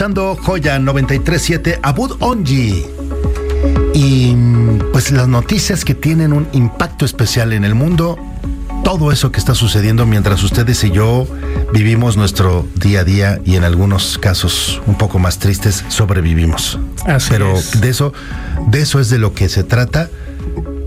Escuchando Joya 937 Abud Onji. Y pues las noticias que tienen un impacto especial en el mundo, todo eso que está sucediendo mientras ustedes y yo vivimos nuestro día a día y en algunos casos un poco más tristes sobrevivimos. Pero de eso de eso es de lo que se trata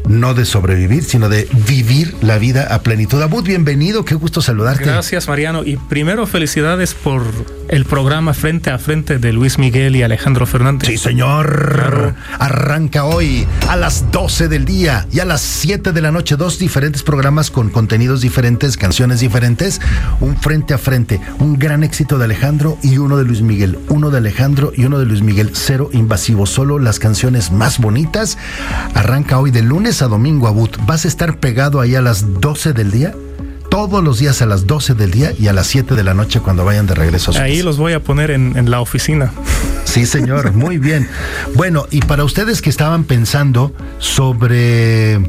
no de sobrevivir, sino de vivir la vida a plenitud. Abud, bienvenido, qué gusto saludarte. Gracias, Mariano. Y primero, felicidades por el programa Frente a Frente de Luis Miguel y Alejandro Fernández. Sí, señor. Arranca hoy a las 12 del día y a las 7 de la noche, dos diferentes programas con contenidos diferentes, canciones diferentes. Un Frente a Frente, un gran éxito de Alejandro y uno de Luis Miguel. Uno de Alejandro y uno de Luis Miguel. Cero invasivo, solo las canciones más bonitas. Arranca hoy de lunes a domingo, Abud, ¿vas a estar pegado ahí a las 12 del día? Todos los días a las 12 del día y a las 7 de la noche cuando vayan de regreso a su Ahí los voy a poner en, en la oficina. Sí, señor, muy bien. Bueno, y para ustedes que estaban pensando sobre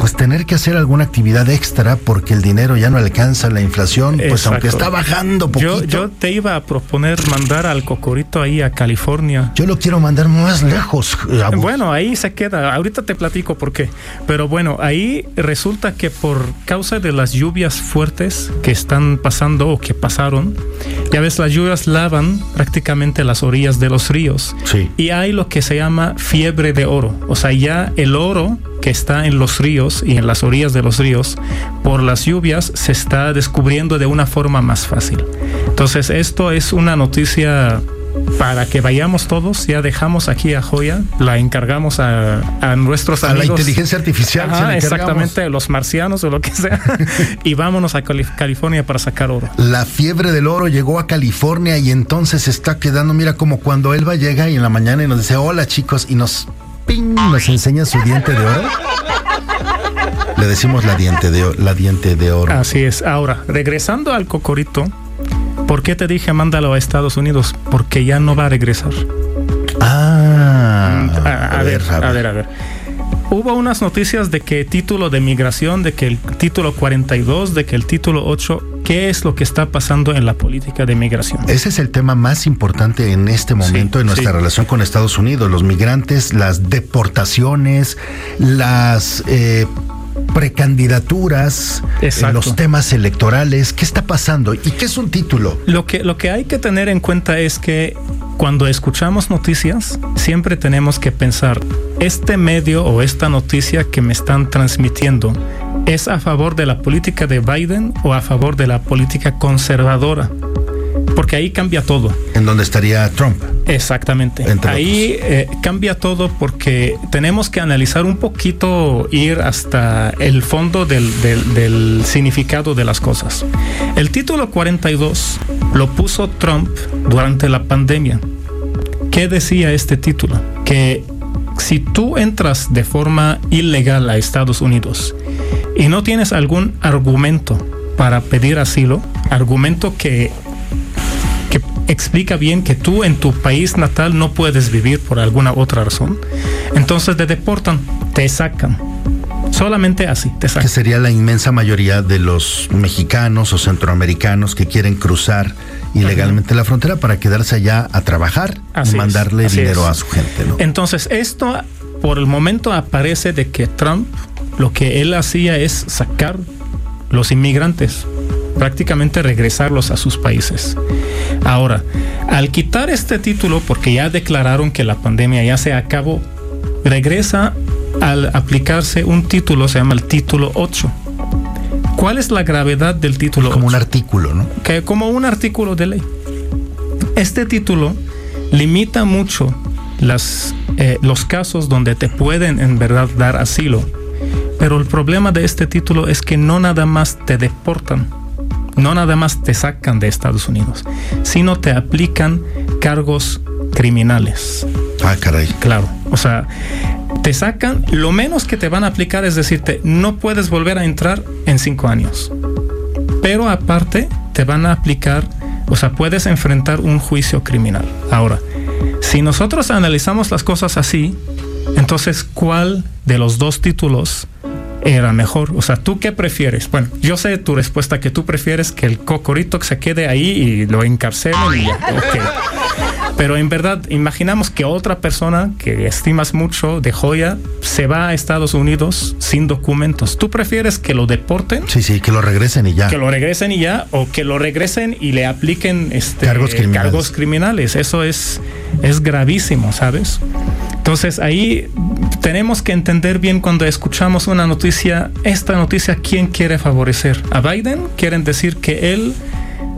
pues tener que hacer alguna actividad extra porque el dinero ya no alcanza la inflación, pues aunque está bajando poquito. Yo, yo te iba a proponer mandar al cocorito ahí a California. Yo lo quiero mandar más lejos. Bueno, ahí se queda. Ahorita te platico por qué. Pero bueno, ahí resulta que por causa de las lluvias fuertes que están pasando o que pasaron, ya ves, las lluvias lavan prácticamente las orillas de los ríos. Sí. Y hay lo que se llama fiebre de oro. O sea, ya el oro que está en los ríos y en las orillas de los ríos, por las lluvias se está descubriendo de una forma más fácil. Entonces esto es una noticia para que vayamos todos, ya dejamos aquí a Joya, la encargamos a, nuestros amigos. A la inteligencia artificial. exactamente, los marcianos o lo que sea, y vámonos a California para sacar oro. La fiebre del oro llegó a California y entonces está quedando, mira, como cuando Elba llega y en la mañana y nos dice, hola chicos, y nos nos enseña su diente de oro. Le decimos la diente de, la diente de oro. Así es. Ahora, regresando al cocorito, ¿por qué te dije mándalo a Estados Unidos? Porque ya no va a regresar. Ah, a, ver, a ver, a ver hubo unas noticias de que título de migración, de que el título 42, de que el título 8, ¿qué es lo que está pasando en la política de migración? Ese es el tema más importante en este momento en nuestra relación con Estados Unidos, los migrantes, las deportaciones, las... Eh, precandidaturas, los temas electorales, ¿qué está pasando? ¿Y qué es un título? Lo que, lo que hay que tener en cuenta es que cuando escuchamos noticias, siempre tenemos que pensar, este medio o esta noticia que me están transmitiendo, ¿es a favor de la política de Biden o a favor de la política conservadora? Porque ahí cambia todo. ¿En dónde estaría Trump? Exactamente. ahí eh, cambia todo porque tenemos que analizar un poquito, ir hasta el fondo del, del significado de las cosas. El título 42 lo puso Trump durante la pandemia. ¿Qué decía este título? Que si tú entras de forma ilegal a Estados Unidos y no tienes algún argumento para pedir asilo, argumento que explica bien que tú en tu país natal no puedes vivir por alguna otra razón, entonces te deportan, te sacan. Solamente así, te sacan. Que sería la inmensa mayoría de los mexicanos o centroamericanos que quieren cruzar ilegalmente la frontera para quedarse allá a trabajar y mandarle dinero a su gente. Entonces, esto por el momento aparece de que Trump lo que él hacía es sacar los inmigrantes prácticamente regresarlos a sus países. Ahora, al quitar este título, porque ya declararon que la pandemia ya se acabó, regresa al aplicarse un título, se llama el título 8. ¿Cuál es la gravedad del título Como un artículo, ¿no? Que como un artículo de ley. Este título limita mucho las, eh, los casos donde te pueden en verdad dar asilo. Pero el problema de este título es que no nada más te deportan, no nada más te sacan de Estados Unidos, sino te aplican cargos criminales. Ah, caray. Claro, o sea, sacan, lo menos que te van a aplicar es decirte, no puedes volver a entrar en cinco años. Pero aparte, te van a aplicar, o sea, puedes enfrentar un juicio criminal. Ahora, si nosotros analizamos las cosas así, entonces, ¿cuál de los dos títulos era mejor. O sea, ¿tú qué prefieres? Bueno, yo sé tu respuesta que tú prefieres que el cocorito se quede ahí y lo encarcelen. Pero en verdad, imaginamos que otra persona que estimas mucho de joya se va a Estados Unidos sin documentos. ¿Tú prefieres que lo deporten? Sí, sí, que lo regresen y ya. Que lo regresen y ya, o que lo regresen y le apliquen este, cargos, criminales. cargos criminales. Eso es, es gravísimo, ¿sabes? Entonces ahí tenemos que entender bien cuando escuchamos una noticia, esta noticia, ¿quién quiere favorecer? ¿A Biden? Quieren decir que él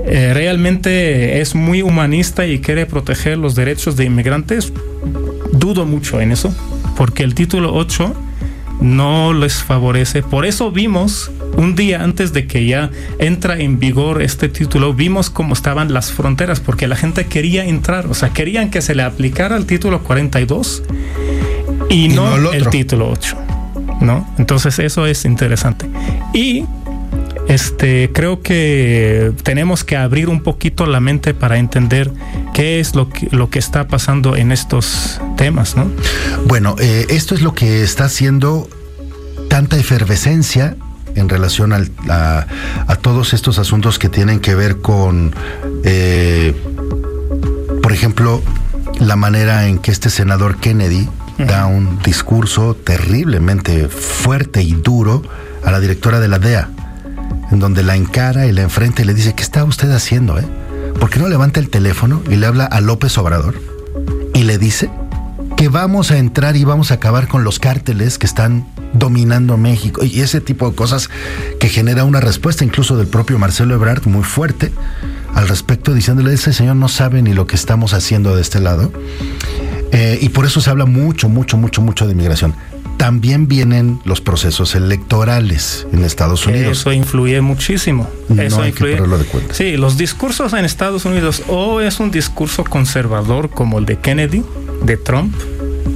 eh, realmente es muy humanista y quiere proteger los derechos de inmigrantes, dudo mucho en eso, porque el título 8 no les favorece. Por eso vimos un día antes de que ya entra en vigor este título, vimos cómo estaban las fronteras, porque la gente quería entrar, o sea, querían que se le aplicara el título 42 y, no, el título 8. ¿No? Entonces eso es interesante. Y este, creo que tenemos que abrir un poquito la mente para entender qué es lo que, lo que está pasando en estos temas, ¿no? Bueno, eh, esto es lo que está haciendo tanta efervescencia en relación a, todos estos asuntos que tienen que ver con, eh, por ejemplo, la manera en que este senador Kennedy da un discurso terriblemente fuerte y duro a la directora de la DEA en donde la encara y la enfrenta y le dice, ¿qué está usted haciendo? Eh? ¿Por qué no levanta el teléfono y le habla a López Obrador y le dice que vamos a entrar y vamos a acabar con los cárteles que están dominando México y ese tipo de cosas que genera una respuesta incluso del propio Marcelo Ebrard muy fuerte al respecto diciéndole ese señor no sabe ni lo que estamos haciendo de este lado eh, y por eso se habla mucho mucho mucho mucho de inmigración también vienen los procesos electorales en Estados Unidos. Eso influye muchísimo. Eso hay influye. que de cuenta. Sí, los discursos en Estados Unidos o es un discurso conservador como el de Kennedy, de Trump,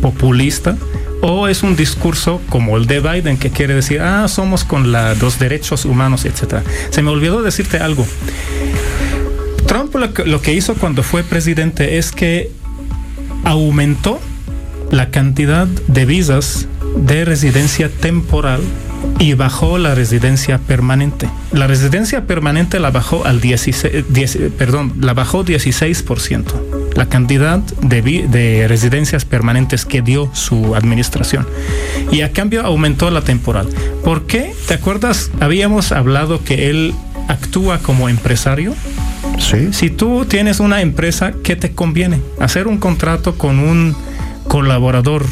populista, o es un discurso como el de Biden que quiere decir, ah, somos con los derechos humanos, etc. Se me olvidó decirte algo. Trump lo que hizo cuando fue presidente es que aumentó la cantidad de visas de residencia temporal y bajó la residencia permanente. La residencia permanente la bajó al 16, perdón, la bajó 16%, la cantidad de, de residencias permanentes que dio su administración. Y a cambio aumentó la temporal. ¿Por qué? ¿Te acuerdas? Habíamos hablado que él actúa como empresario. Sí. Si tú tienes una empresa, ¿qué te conviene? Hacer un contrato con un colaborador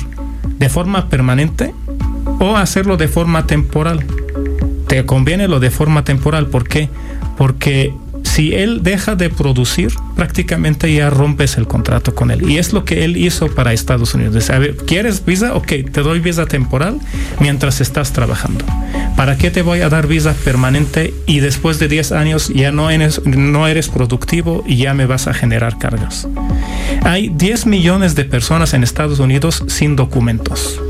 de forma permanente o hacerlo de forma temporal. Te conviene lo de forma temporal. ¿Por qué? Porque si él deja de producir, prácticamente ya rompes el contrato con él. Y es lo que él hizo para Estados Unidos. ver, ¿quieres visa? Ok, te doy visa temporal mientras estás trabajando. ¿Para qué te voy a dar visa permanente y después de 10 años ya no eres, no eres productivo y ya me vas a generar cargas? Hay 10 millones de personas en Estados Unidos sin documentos.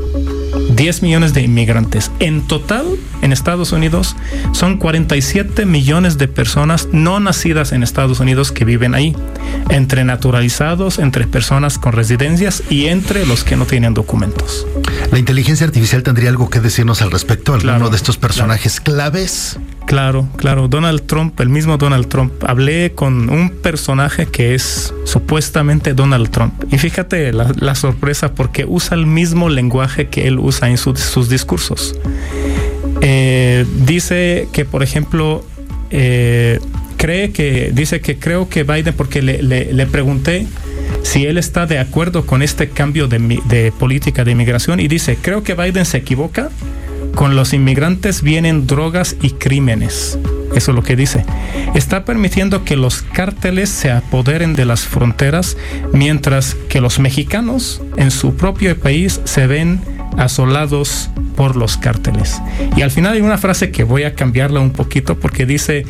10 millones de inmigrantes. En total, en Estados Unidos, son 47 millones de personas no nacidas en Estados Unidos que viven ahí, entre naturalizados, entre personas con residencias y entre los que no tienen documentos. ¿La inteligencia artificial tendría algo que decirnos al respecto? ¿Alguno de estos personajes claves? Claro, claro. Donald Trump, el mismo Donald Trump. Hablé con un personaje que es supuestamente Donald Trump. Y fíjate la, sorpresa porque usa el mismo lenguaje que él usa en sus discursos. Eh, dice que, por ejemplo, eh, cree que, dice que creo que Biden, porque le, pregunté si él está de acuerdo con este cambio de, de política de inmigración y dice, creo que Biden se equivoca con los inmigrantes vienen drogas y crímenes. Eso es lo que dice. Está permitiendo que los cárteles se apoderen de las fronteras mientras que los mexicanos en su propio país se ven asolados por los cárteles. Y al final hay una frase que voy a cambiarla un poquito porque dice,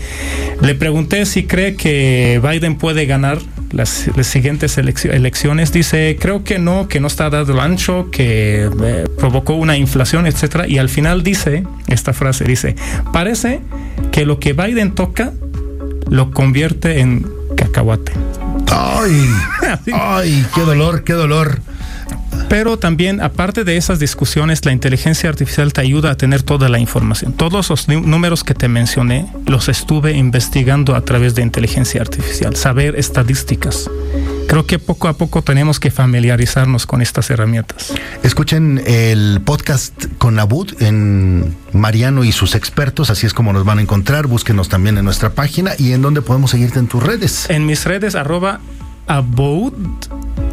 le pregunté si cree que Biden puede ganar las, siguientes elecciones, dice, creo que no, que no está dado el ancho, que eh, provocó una inflación, etcétera, y al final dice esta frase, dice, parece que lo que Biden toca lo convierte en cacahuate. Ay, ay, qué dolor, qué dolor. Pero también, aparte de esas discusiones, la inteligencia artificial te ayuda a tener toda la información. Todos los números que te mencioné los estuve investigando a través de inteligencia artificial, saber estadísticas. Creo que poco a poco tenemos que familiarizarnos con estas herramientas. Escuchen el podcast con Abud en Mariano y sus expertos, así es como nos van a encontrar. Búsquenos también en nuestra página y en dónde podemos seguirte en tus redes. En mis redes, arroba Abud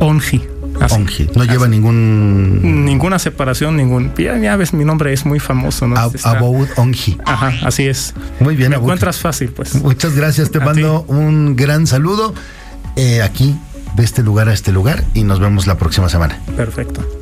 Ongi. Ongi. No lleva ningún. Ninguna separación, ningún. Ya, ves, mi nombre es muy famoso, ¿no? Abud Ongi. Ajá, así es. Muy bien, Me encuentras fácil, pues. Muchas gracias. Te mando un gran saludo. Eh, aquí de este lugar a este lugar y nos vemos la próxima semana. Perfecto.